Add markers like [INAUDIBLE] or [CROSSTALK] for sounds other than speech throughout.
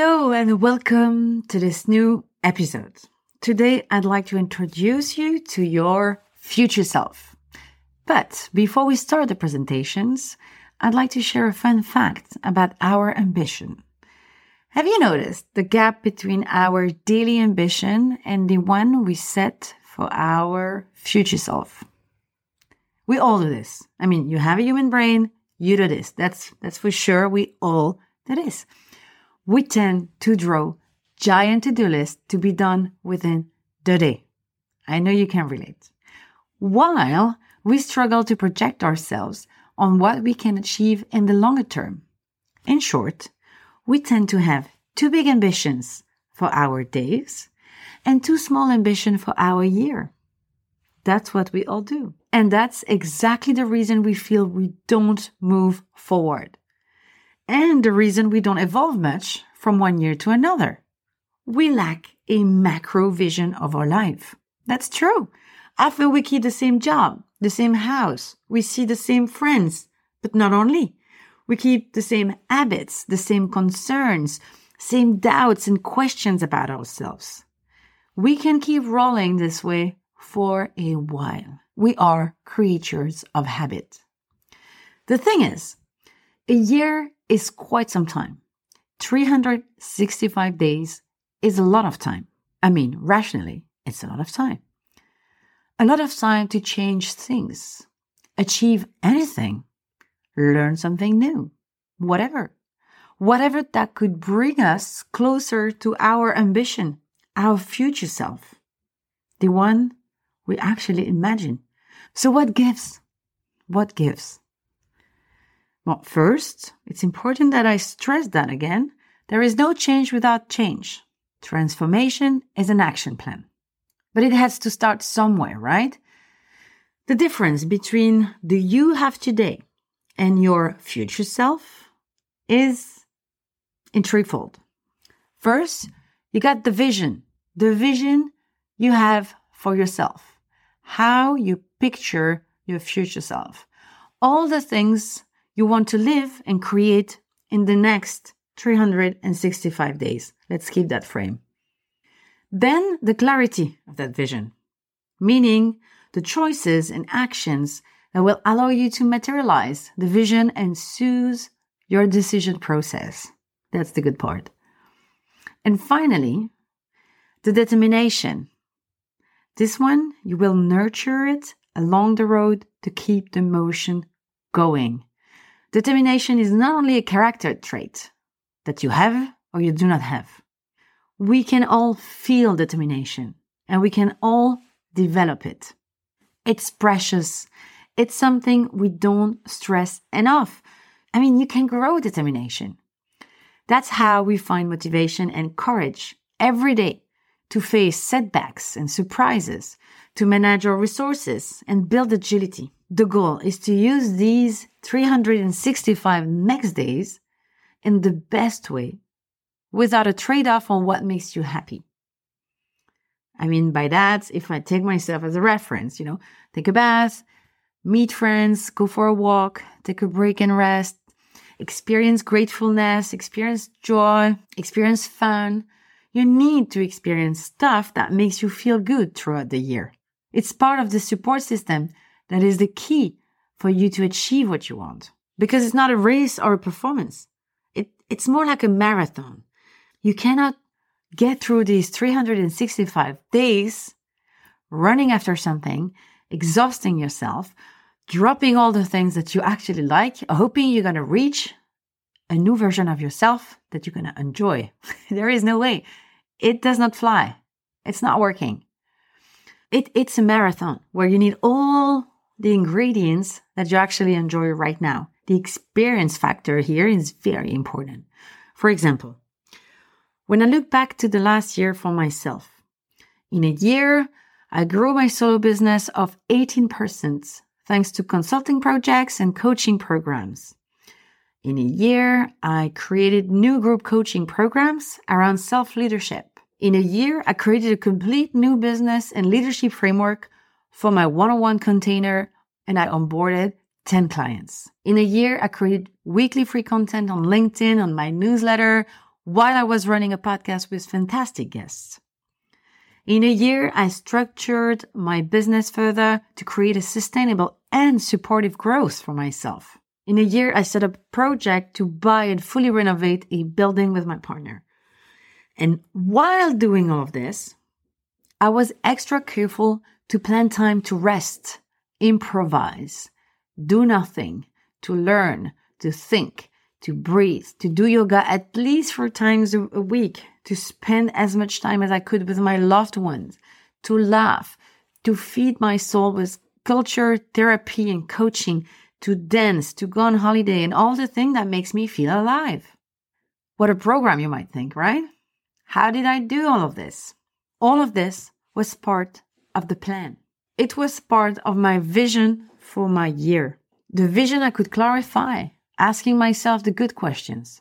Hello, and welcome to this new episode. Today, I'd like to introduce you to your future self. But before we start the presentations, I'd like to share a fun fact about our ambition. Have you noticed the gap between our daily ambition and the one we set for our future self? We all do this. I mean, you have a human brain, you do this. That's that's for sure. We all do this we tend to draw giant to-do lists to be done within the day. I know you can relate. While we struggle to project ourselves on what we can achieve in the longer term. In short, we tend to have too big ambitions for our days and too small ambition for our year. That's what we all do. And that's exactly the reason we feel we don't move forward and the reason we don't evolve much from one year to another. We lack a macro vision of our life. That's true. Often we keep the same job, the same house, we see the same friends, but not only. We keep the same habits, the same concerns, same doubts and questions about ourselves. We can keep rolling this way for a while. We are creatures of habit. The thing is, a year is quite some time. 365 days is a lot of time. I mean, rationally, it's a lot of time. A lot of time to change things, achieve anything, learn something new, whatever. Whatever that could bring us closer to our ambition, our future self, the one we actually imagine. So, what gives? What gives? Well, first, it's important that I stress that again. There is no change without change. Transformation is an action plan. But it has to start somewhere, right? The difference between the you have today and your future self is in threefold. First, you got the vision, the vision you have for yourself, how you picture your future self, all the things you want to live and create in the next 365 days. Let's keep that frame. Then the clarity of that vision, meaning the choices and actions that will allow you to materialize the vision and soothe your decision process. That's the good part. And finally, the determination. This one, you will nurture it along the road to keep the motion going. Determination is not only a character trait that you have or you do not have. We can all feel determination and we can all develop it. It's precious. It's something we don't stress enough. I mean, you can grow determination. That's how we find motivation and courage every day to face setbacks and surprises, to manage our resources and build agility. The goal is to use these 365 next days in the best way without a trade off on what makes you happy. I mean, by that, if I take myself as a reference, you know, take a bath, meet friends, go for a walk, take a break and rest, experience gratefulness, experience joy, experience fun. You need to experience stuff that makes you feel good throughout the year. It's part of the support system that is the key for you to achieve what you want. Because it's not a race or a performance. It, it's more like a marathon. You cannot get through these 365 days running after something, exhausting yourself, dropping all the things that you actually like, hoping you're going to reach a new version of yourself that you're going to enjoy. [LAUGHS] there is no way. It does not fly. It's not working. It, it's a marathon where you need all the ingredients that you actually enjoy right now. The experience factor here is very important. For example, when I look back to the last year for myself, in a year, I grew my solo business of 18% thanks to consulting projects and coaching programs. In a year, I created new group coaching programs around self leadership. In a year, I created a complete new business and leadership framework for my one on one container and I onboarded 10 clients. In a year, I created weekly free content on LinkedIn, on my newsletter, while I was running a podcast with fantastic guests. In a year, I structured my business further to create a sustainable and supportive growth for myself. In a year, I set up a project to buy and fully renovate a building with my partner. And while doing all of this, I was extra careful to plan time to rest improvise, do nothing, to learn, to think, to breathe, to do yoga at least four times a week, to spend as much time as I could with my loved ones, to laugh, to feed my soul with culture, therapy, and coaching, to dance, to go on holiday, and all the things that makes me feel alive. What a program, you might think, right? How did I do all of this? All of this was part of the plan. It was part of my vision for my year. The vision I could clarify, asking myself the good questions.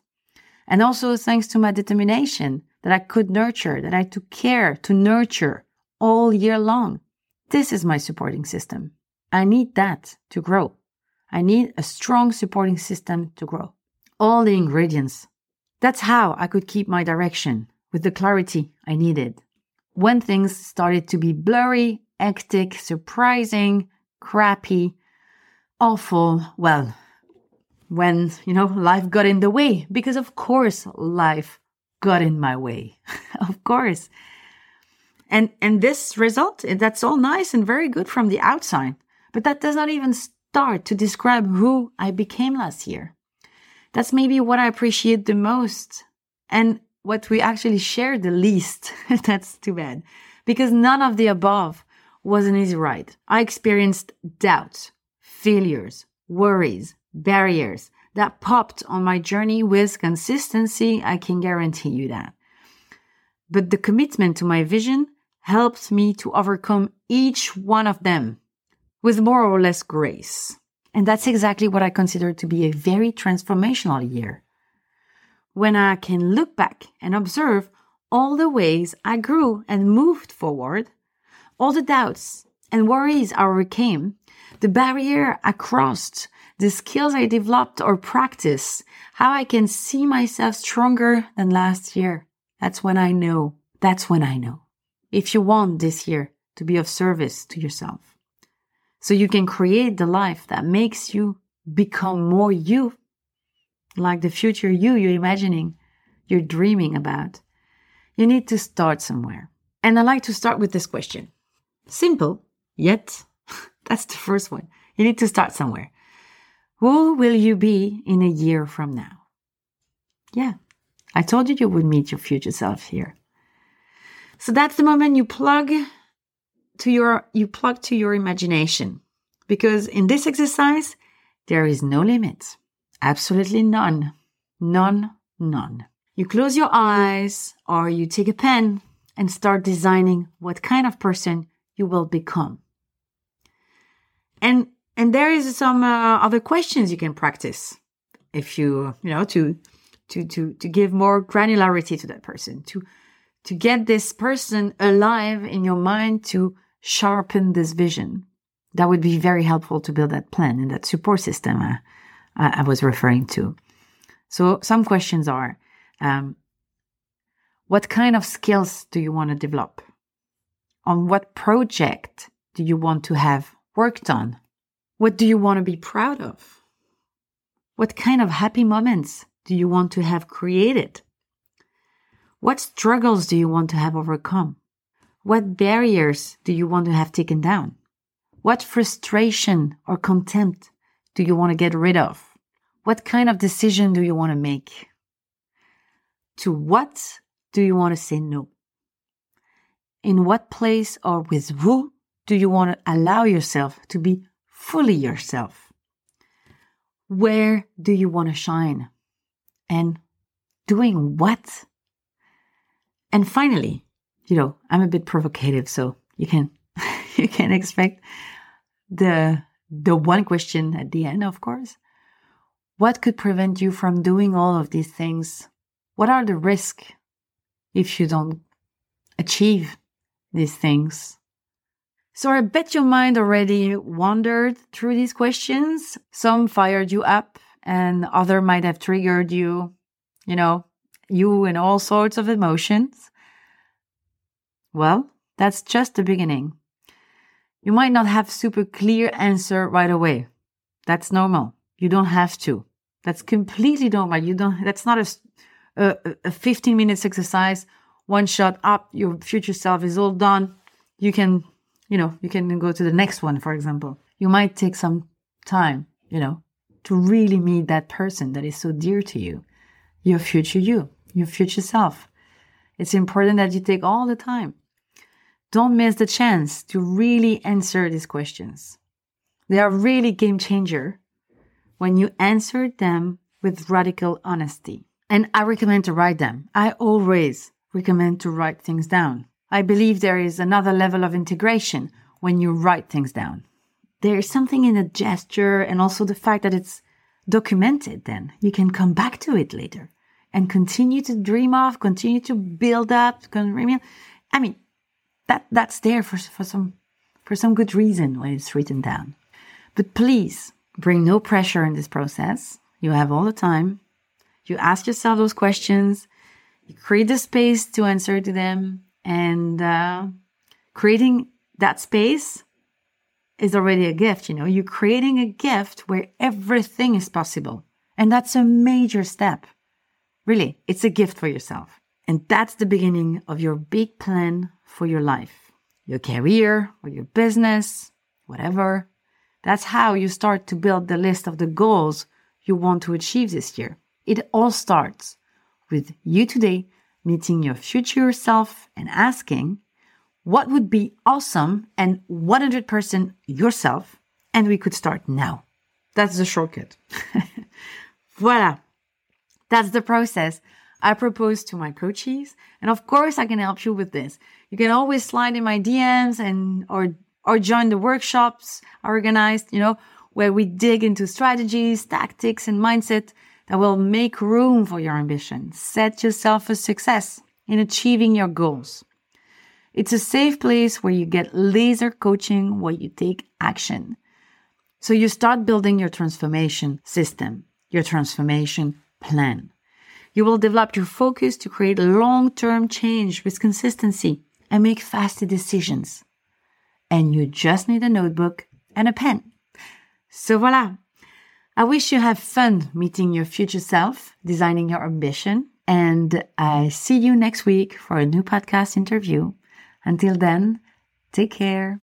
And also thanks to my determination that I could nurture, that I took care to nurture all year long. This is my supporting system. I need that to grow. I need a strong supporting system to grow. All the ingredients. That's how I could keep my direction with the clarity I needed. When things started to be blurry hectic, surprising, crappy, awful. Well, when, you know, life got in the way, because of course life got in my way. [LAUGHS] of course. And, and this result, that's all nice and very good from the outside, but that does not even start to describe who I became last year. That's maybe what I appreciate the most and what we actually share the least. [LAUGHS] that's too bad because none of the above was an easy ride. I experienced doubts, failures, worries, barriers that popped on my journey with consistency. I can guarantee you that. But the commitment to my vision helped me to overcome each one of them with more or less grace. And that's exactly what I consider to be a very transformational year. When I can look back and observe all the ways I grew and moved forward, all the doubts and worries I overcame, the barrier I crossed, the skills I developed or practiced, how I can see myself stronger than last year. That's when I know. That's when I know. If you want this year to be of service to yourself. so you can create the life that makes you become more you, like the future you you're imagining, you're dreaming about. You need to start somewhere. And I like to start with this question. Simple, yet [LAUGHS] that's the first one. You need to start somewhere. Who will you be in a year from now? Yeah, I told you you would meet your future self here. So that's the moment you plug to your you plug to your imagination. Because in this exercise, there is no limit. Absolutely none. None, none. You close your eyes or you take a pen and start designing what kind of person you will become. And and there is some uh, other questions you can practice if you you know to to to to give more granularity to that person to to get this person alive in your mind to sharpen this vision that would be very helpful to build that plan and that support system uh, I, was referring to so some questions are um, what kind of skills do you want to develop on what project do you want to have worked on what do you want to be proud of what kind of happy moments do you want to have created? What struggles do you want to have overcome? What barriers do you want to have taken down? What frustration or contempt do you want to get rid of? What kind of decision do you want to make? To what do you want to say no? In what place or with who do you want to allow yourself to be fully yourself? Where do you want to shine? and doing what? And finally, you know, I'm a bit provocative, so you can [LAUGHS] you can expect the the one question at the end, of course. What could prevent you from doing all of these things? What are the risks if you don't achieve these things? So I bet your mind already wandered through these questions. Some fired you up, and other might have triggered you, you know, you in all sorts of emotions. Well, that's just the beginning. You might not have super clear answer right away. That's normal. You don't have to. That's completely normal. You don't, that's not a, a, a 15 minutes exercise, one shot up, your future self is all done. You can, you know, you can go to the next one, for example. You might take some time, you know, to really meet that person that is so dear to you, your future you, your future self. It's important that you take all the time. Don't miss the chance to really answer these questions. They are really game changer when you answer them with radical honesty. And I recommend to write them. I always recommend to write things down. I believe there is another level of integration when you write things down there's something in the gesture and also the fact that it's documented then you can come back to it later and continue to dream of continue to build up i mean that that's there for, for some for some good reason when it's written down but please bring no pressure in this process you have all the time you ask yourself those questions you create the space to answer to them and uh, creating that space is already a gift. You know, you're creating a gift where everything is possible. And that's a major step. Really, it's a gift for yourself. And that's the beginning of your big plan for your life, your career or your business, whatever. That's how you start to build the list of the goals you want to achieve this year. It all starts with you today meeting your future self and asking, what would be awesome and 100% yourself. And we could start now. That's the shortcut. [LAUGHS] Voila. That's the process I propose to my coaches. And of course, I can help you with this. You can always slide in my DMs and, or, or join the workshops organized, you know, where we dig into strategies, tactics, and mindset that will make room for your ambition. Set yourself for success in achieving your goals. It's a safe place where you get laser coaching where you take action. So you start building your transformation system, your transformation plan. You will develop your focus to create long term change with consistency and make fast decisions. And you just need a notebook and a pen. So voila. I wish you have fun meeting your future self, designing your ambition, and I see you next week for a new podcast interview. Until then, take care.